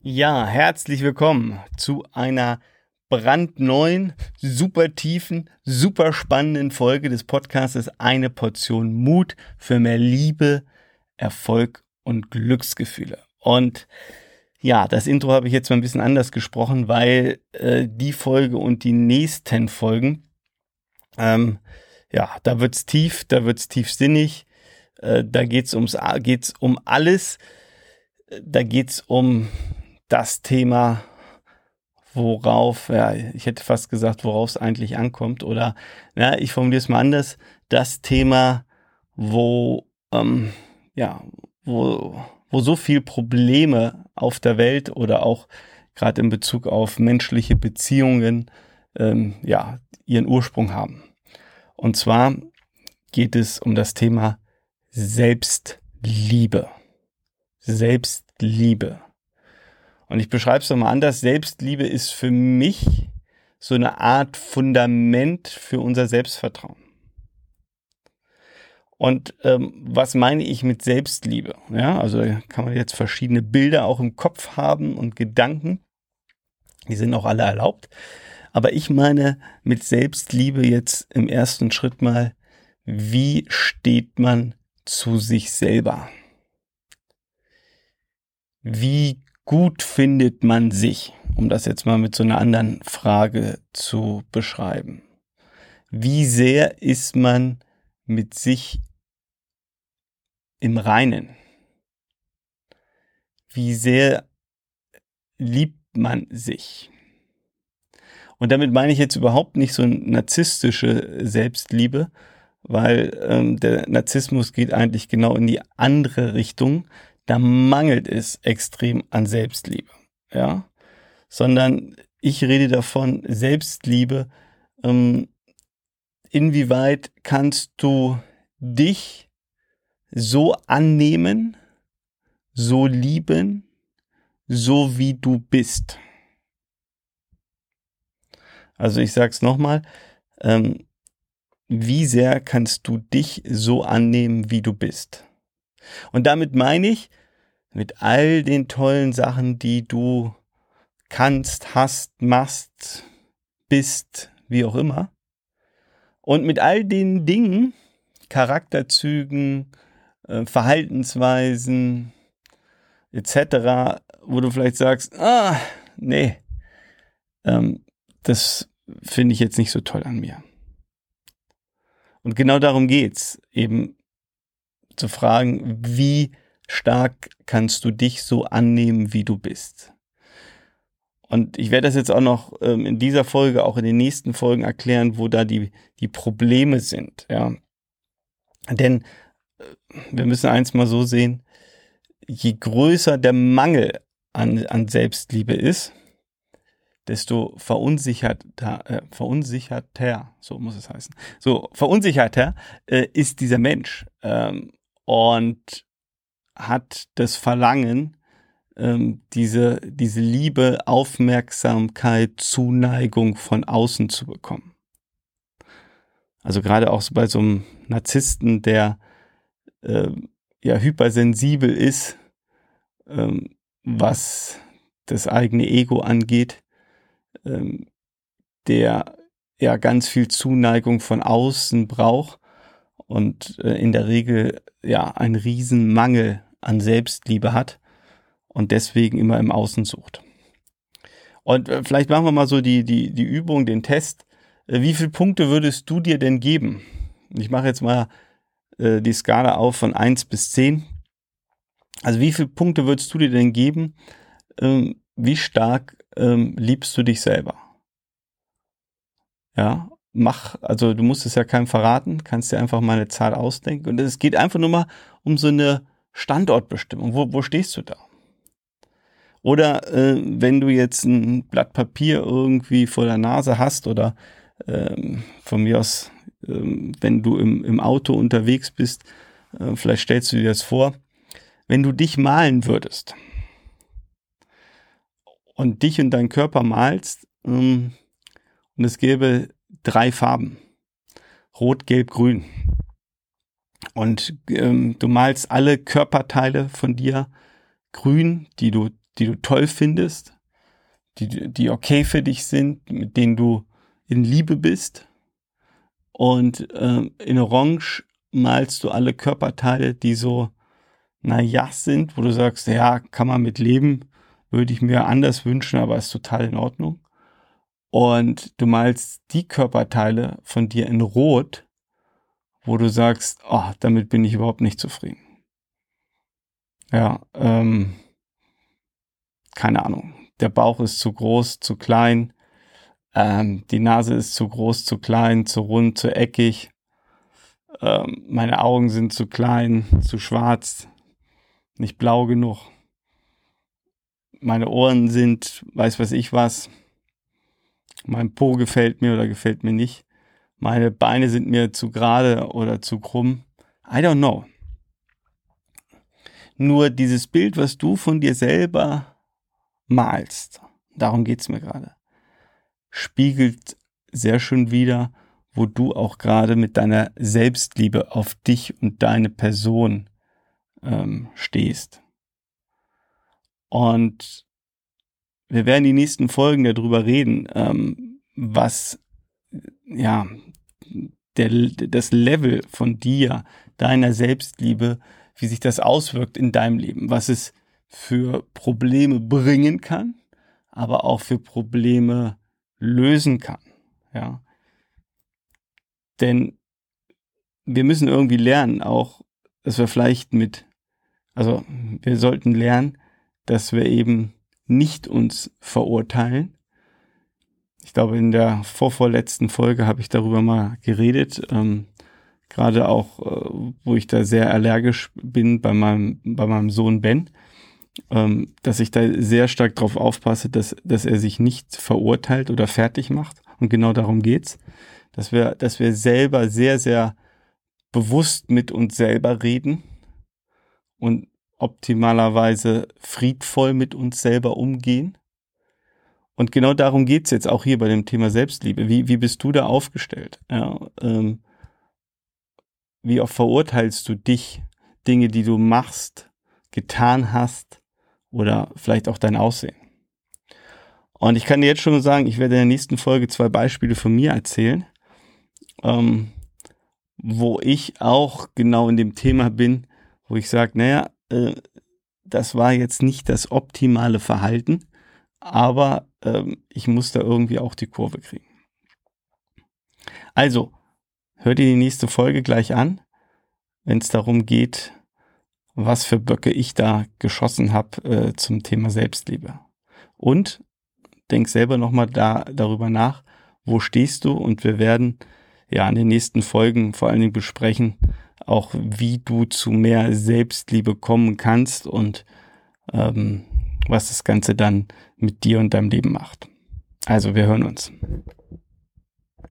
Ja, herzlich willkommen zu einer brandneuen, super tiefen, super spannenden Folge des Podcasts Eine Portion Mut für mehr Liebe, Erfolg und Glücksgefühle. Und ja, das Intro habe ich jetzt mal ein bisschen anders gesprochen, weil äh, die Folge und die nächsten Folgen, ähm, ja, da wird's tief, da wird's tiefsinnig, äh, da geht's ums geht's um alles, da geht's um das Thema, worauf, ja, ich hätte fast gesagt, worauf es eigentlich ankommt. Oder, ja, ich formuliere es mal anders, das Thema, wo, ähm, ja, wo, wo so viel Probleme auf der Welt oder auch gerade in Bezug auf menschliche Beziehungen, ähm, ja, ihren Ursprung haben. Und zwar geht es um das Thema Selbstliebe. Selbstliebe. Und ich beschreibe es nochmal anders. Selbstliebe ist für mich so eine Art Fundament für unser Selbstvertrauen. Und ähm, was meine ich mit Selbstliebe? Ja, also kann man jetzt verschiedene Bilder auch im Kopf haben und Gedanken. Die sind auch alle erlaubt. Aber ich meine mit Selbstliebe jetzt im ersten Schritt mal, wie steht man zu sich selber? Wie gut findet man sich? Um das jetzt mal mit so einer anderen Frage zu beschreiben. Wie sehr ist man mit sich im Reinen? Wie sehr liebt man sich? Und damit meine ich jetzt überhaupt nicht so eine narzisstische Selbstliebe, weil ähm, der Narzissmus geht eigentlich genau in die andere Richtung da mangelt es extrem an Selbstliebe, ja, sondern ich rede davon Selbstliebe. Ähm, inwieweit kannst du dich so annehmen, so lieben, so wie du bist? Also ich sag's nochmal, ähm, wie sehr kannst du dich so annehmen, wie du bist? Und damit meine ich, mit all den tollen Sachen, die du kannst, hast, machst, bist, wie auch immer. Und mit all den Dingen, Charakterzügen, äh, Verhaltensweisen etc., wo du vielleicht sagst, ah, nee, ähm, das finde ich jetzt nicht so toll an mir. Und genau darum geht's, eben zu fragen, wie stark kannst du dich so annehmen, wie du bist. Und ich werde das jetzt auch noch ähm, in dieser Folge, auch in den nächsten Folgen erklären, wo da die, die Probleme sind, ja. Denn äh, wir müssen eins mal so sehen, je größer der Mangel an, an Selbstliebe ist, desto verunsicherter, äh, verunsicherter, so muss es heißen, so verunsicherter äh, ist dieser Mensch. Ähm, und hat das Verlangen, ähm, diese, diese Liebe, Aufmerksamkeit, Zuneigung von außen zu bekommen. Also gerade auch so bei so einem Narzissten, der äh, ja hypersensibel ist, ähm, was das eigene Ego angeht, ähm, der ja ganz viel Zuneigung von außen braucht und äh, in der Regel ja einen riesen Mangel an Selbstliebe hat und deswegen immer im Außen sucht. Und äh, vielleicht machen wir mal so die, die, die Übung, den Test. Äh, wie viele Punkte würdest du dir denn geben? Ich mache jetzt mal äh, die Skala auf von 1 bis 10. Also wie viele Punkte würdest du dir denn geben? Ähm, wie stark ähm, liebst du dich selber? Ja, mach, also du musst es ja keinem verraten, kannst dir einfach mal eine Zahl ausdenken. Und es geht einfach nur mal um so eine Standortbestimmung. Wo, wo stehst du da? Oder äh, wenn du jetzt ein Blatt Papier irgendwie vor der Nase hast oder ähm, von mir aus, ähm, wenn du im, im Auto unterwegs bist, äh, vielleicht stellst du dir das vor, wenn du dich malen würdest und dich und deinen Körper malst ähm, und es gäbe drei Farben. Rot, Gelb, Grün. Und ähm, du malst alle Körperteile von dir grün, die du die du toll findest, die, die okay für dich sind, mit denen du in Liebe bist. Und äh, in Orange malst du alle Körperteile, die so, naja, sind, wo du sagst, ja, kann man mit leben, würde ich mir anders wünschen, aber ist total in Ordnung. Und du malst die Körperteile von dir in Rot, wo du sagst, oh, damit bin ich überhaupt nicht zufrieden. Ja, ähm, keine Ahnung. Der Bauch ist zu groß, zu klein. Ähm, die Nase ist zu groß, zu klein, zu rund, zu eckig. Ähm, meine Augen sind zu klein, zu schwarz, nicht blau genug. Meine Ohren sind, weiß was ich was. Mein Po gefällt mir oder gefällt mir nicht. Meine Beine sind mir zu gerade oder zu krumm. I don't know. Nur dieses Bild, was du von dir selber malst, darum geht's mir gerade, spiegelt sehr schön wieder, wo du auch gerade mit deiner Selbstliebe auf dich und deine Person ähm, stehst. Und wir werden die nächsten Folgen darüber reden, ähm, was ja der, das Level von dir, deiner Selbstliebe, wie sich das auswirkt in deinem Leben, was es für Probleme bringen kann, aber auch für Probleme lösen kann. Ja. Denn wir müssen irgendwie lernen, auch, dass wir vielleicht mit, also wir sollten lernen, dass wir eben nicht uns verurteilen. Ich glaube, in der vorvorletzten Folge habe ich darüber mal geredet. Ähm, Gerade auch, äh, wo ich da sehr allergisch bin bei meinem, bei meinem Sohn Ben ähm, dass ich da sehr stark darauf aufpasse, dass, dass er sich nicht verurteilt oder fertig macht. Und genau darum geht's. Dass wir, dass wir selber sehr, sehr bewusst mit uns selber reden und optimalerweise friedvoll mit uns selber umgehen. Und genau darum geht's jetzt auch hier bei dem Thema Selbstliebe. Wie, wie bist du da aufgestellt? Ja, ähm, wie oft verurteilst du dich, Dinge, die du machst, getan hast, oder vielleicht auch dein Aussehen. Und ich kann dir jetzt schon sagen, ich werde in der nächsten Folge zwei Beispiele von mir erzählen, ähm, wo ich auch genau in dem Thema bin, wo ich sage, naja, äh, das war jetzt nicht das optimale Verhalten, aber ähm, ich muss da irgendwie auch die Kurve kriegen. Also, hör dir die nächste Folge gleich an, wenn es darum geht, was für Böcke ich da geschossen habe äh, zum Thema Selbstliebe. Und denk selber nochmal da, darüber nach, wo stehst du und wir werden ja in den nächsten Folgen vor allen Dingen besprechen, auch wie du zu mehr Selbstliebe kommen kannst und ähm, was das Ganze dann mit dir und deinem Leben macht. Also wir hören uns.